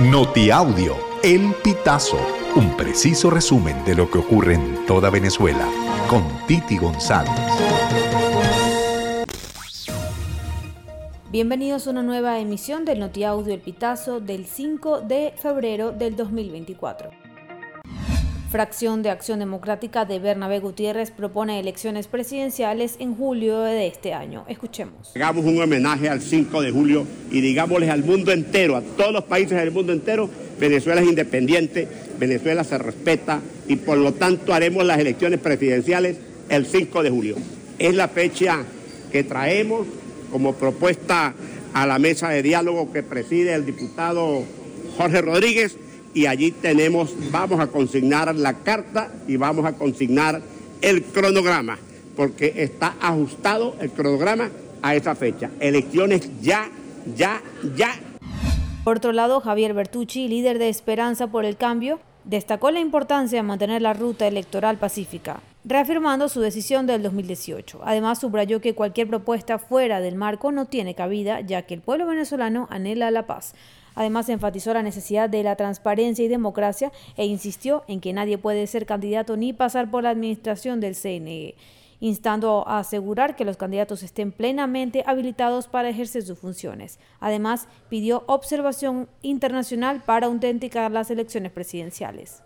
Notiaudio, El Pitazo, un preciso resumen de lo que ocurre en toda Venezuela, con Titi González. Bienvenidos a una nueva emisión del Notiaudio El Pitazo del 5 de febrero del 2024. Fracción de Acción Democrática de Bernabé Gutiérrez propone elecciones presidenciales en julio de este año. Escuchemos. Hagamos un homenaje al 5 de julio y digámosles al mundo entero, a todos los países del mundo entero, Venezuela es independiente, Venezuela se respeta y por lo tanto haremos las elecciones presidenciales el 5 de julio. Es la fecha que traemos como propuesta a la mesa de diálogo que preside el diputado Jorge Rodríguez y allí tenemos, vamos a consignar la carta y vamos a consignar el cronograma, porque está ajustado el cronograma a esa fecha. Elecciones ya, ya, ya. Por otro lado, Javier Bertucci, líder de Esperanza por el Cambio, destacó la importancia de mantener la ruta electoral pacífica, reafirmando su decisión del 2018. Además, subrayó que cualquier propuesta fuera del marco no tiene cabida, ya que el pueblo venezolano anhela la paz. Además, enfatizó la necesidad de la transparencia y democracia e insistió en que nadie puede ser candidato ni pasar por la administración del CNE instando a asegurar que los candidatos estén plenamente habilitados para ejercer sus funciones. Además, pidió observación internacional para autenticar las elecciones presidenciales.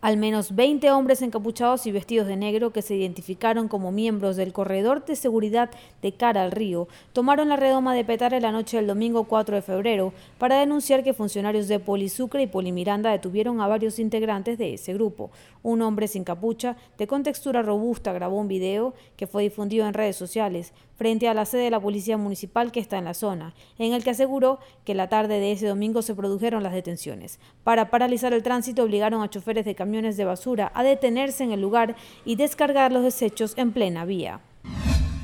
Al menos 20 hombres encapuchados y vestidos de negro que se identificaron como miembros del corredor de seguridad de cara al río tomaron la redoma de Petare la noche del domingo 4 de febrero para denunciar que funcionarios de Polisucre y Polimiranda detuvieron a varios integrantes de ese grupo. Un hombre sin capucha, de contextura robusta, grabó un video que fue difundido en redes sociales frente a la sede de la Policía Municipal que está en la zona, en el que aseguró que la tarde de ese domingo se produjeron las detenciones. Para paralizar el tránsito obligaron a choferes de camiones de basura a detenerse en el lugar y descargar los desechos en plena vía.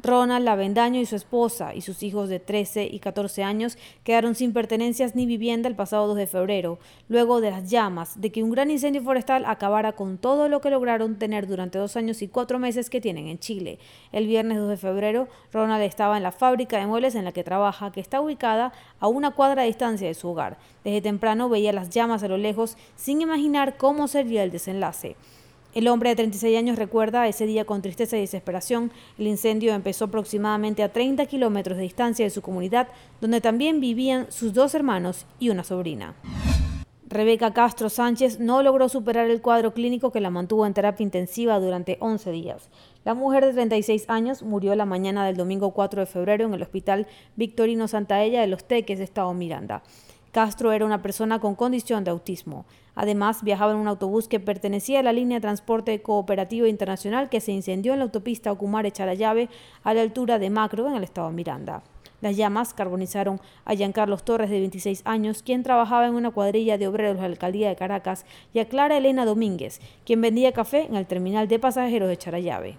Ronald Lavendaño y su esposa y sus hijos de 13 y 14 años quedaron sin pertenencias ni vivienda el pasado 2 de febrero, luego de las llamas de que un gran incendio forestal acabara con todo lo que lograron tener durante dos años y cuatro meses que tienen en Chile. El viernes 2 de febrero, Ronald estaba en la fábrica de muebles en la que trabaja, que está ubicada a una cuadra de distancia de su hogar. Desde temprano veía las llamas a lo lejos sin imaginar cómo sería el desenlace. El hombre de 36 años recuerda ese día con tristeza y desesperación. El incendio empezó aproximadamente a 30 kilómetros de distancia de su comunidad, donde también vivían sus dos hermanos y una sobrina. Rebeca Castro Sánchez no logró superar el cuadro clínico que la mantuvo en terapia intensiva durante 11 días. La mujer de 36 años murió la mañana del domingo 4 de febrero en el hospital Victorino Santaella de Los Teques, Estado Miranda. Castro era una persona con condición de autismo. Además, viajaba en un autobús que pertenecía a la línea de transporte cooperativo internacional que se incendió en la autopista Ocumare-Charallave a la altura de Macro, en el estado Miranda. Las llamas carbonizaron a Giancarlos Torres, de 26 años, quien trabajaba en una cuadrilla de obreros de la alcaldía de Caracas, y a Clara Elena Domínguez, quien vendía café en el terminal de pasajeros de Charallave.